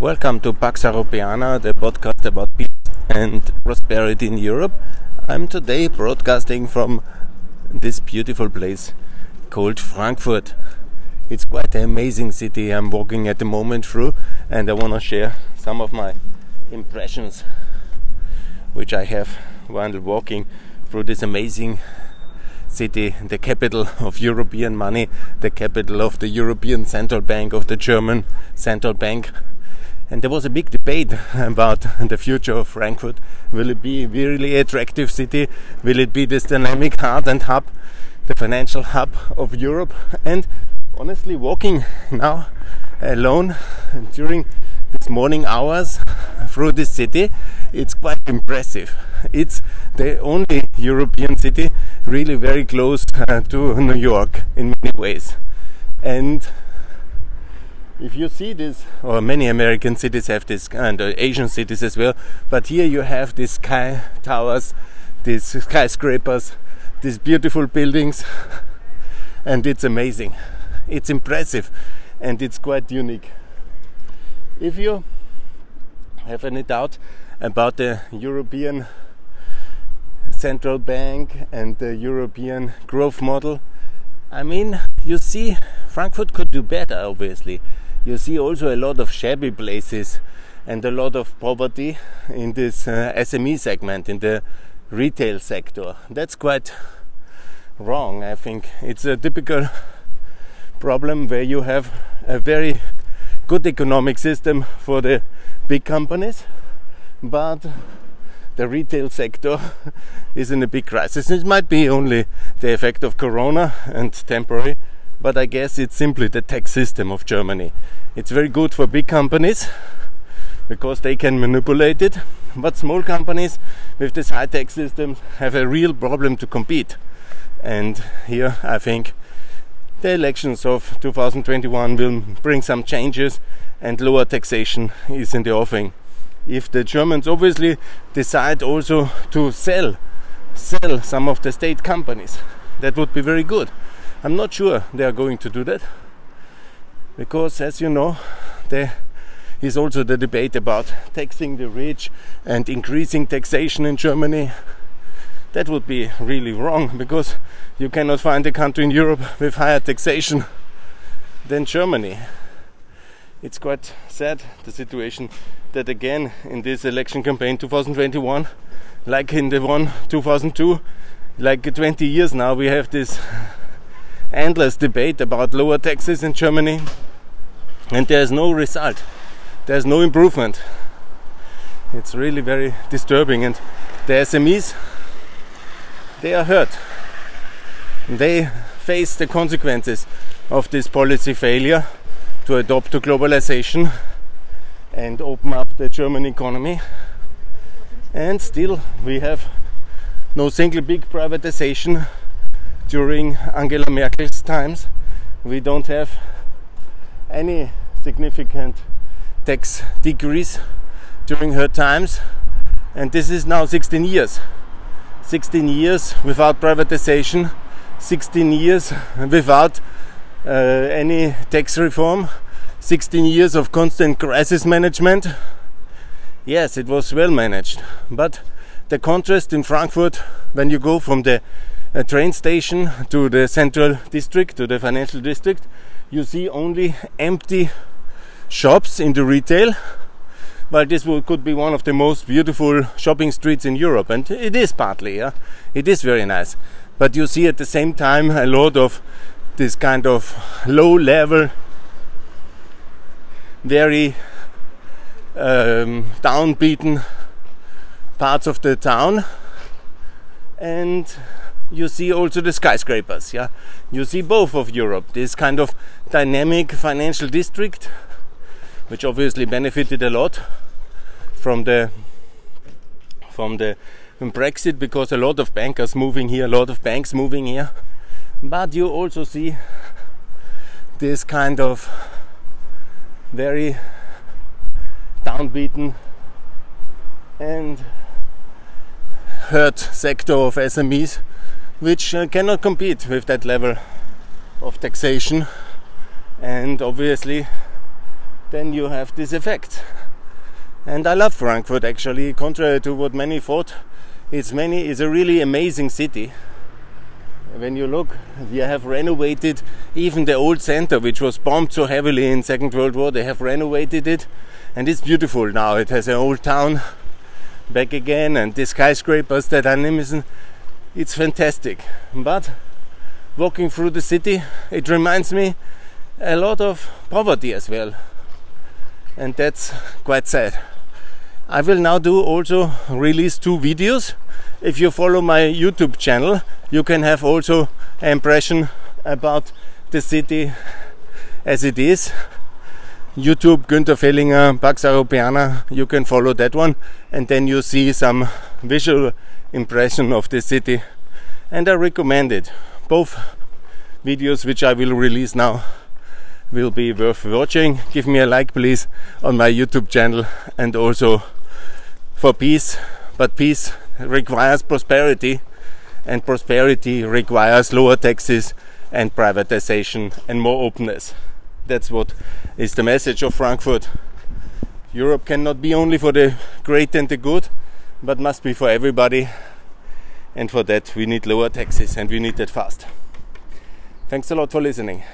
Welcome to Pax Europiana, the podcast about peace and prosperity in Europe. I'm today broadcasting from this beautiful place called Frankfurt. It's quite an amazing city I'm walking at the moment through, and I want to share some of my impressions which I have while walking through this amazing city, the capital of European money, the capital of the European Central Bank, of the German Central Bank. And there was a big debate about the future of Frankfurt. Will it be a really attractive city? Will it be this dynamic heart and hub, the financial hub of Europe? And honestly, walking now alone during these morning hours through this city, it's quite impressive. It's the only European city really very close uh, to New York in many ways. And if you see this, or many American cities have this, and uh, Asian cities as well, but here you have these sky towers, these skyscrapers, these beautiful buildings, and it's amazing. It's impressive, and it's quite unique. If you have any doubt about the European Central Bank and the European growth model, I mean, you see, Frankfurt could do better, obviously. You see also a lot of shabby places and a lot of poverty in this uh, SME segment, in the retail sector. That's quite wrong, I think. It's a typical problem where you have a very good economic system for the big companies, but the retail sector is in a big crisis. It might be only the effect of corona and temporary, but I guess it's simply the tax system of Germany. It's very good for big companies because they can manipulate it, but small companies with this high tax system have a real problem to compete. And here I think the elections of 2021 will bring some changes and lower taxation is in the offing. If the Germans obviously decide also to sell sell some of the state companies, that would be very good. I'm not sure they are going to do that because, as you know, there is also the debate about taxing the rich and increasing taxation in Germany. That would be really wrong because you cannot find a country in Europe with higher taxation than Germany. It's quite sad the situation that again in this election campaign 2021, like in the one 2002, like 20 years now, we have this endless debate about lower taxes in Germany, and there is no result. There's no improvement. It's really very disturbing, and the SMEs they are hurt. They face the consequences of this policy failure to adopt to globalization and open up the German economy. And still, we have no single big privatization during Angela Merkel's times. We don't have any significant tax decrease during her times, and this is now 16 years. 16 years without privatization, 16 years without uh, any tax reform, 16 years of constant crisis management. Yes, it was well managed, but the contrast in Frankfurt when you go from the uh, train station to the central district, to the financial district, you see only empty shops in the retail. But this will, could be one of the most beautiful shopping streets in Europe, and it is partly, yeah, it is very nice. But you see at the same time a lot of this kind of low level very um, downbeaten parts of the town and you see also the skyscrapers yeah? You see both of europe this kind of dynamic financial district which obviously benefited a lot from the from the brexit because a lot of bankers moving here a lot of banks moving here. But you also see this kind of very downbeaten and hurt sector of SMEs which uh, cannot compete with that level of taxation and obviously then you have this effect. And I love Frankfurt actually, contrary to what many thought. It's many it's a really amazing city. When you look, they have renovated even the old center, which was bombed so heavily in Second World War. They have renovated it, and it's beautiful now. It has an old town back again, and the skyscrapers that are Nimisen. It's fantastic. But walking through the city, it reminds me a lot of poverty as well. And that's quite sad. I will now do also release two videos. If you follow my YouTube channel, you can have also an impression about the city as it is. YouTube Gunther Fehlinger, Pax you can follow that one and then you see some visual impression of the city. And I recommend it. Both videos which I will release now will be worth watching. Give me a like, please, on my YouTube channel and also for peace. But peace requires prosperity, and prosperity requires lower taxes and privatization and more openness. That's what is the message of Frankfurt. Europe cannot be only for the great and the good, but must be for everybody. And for that, we need lower taxes and we need that fast. Thanks a lot for listening.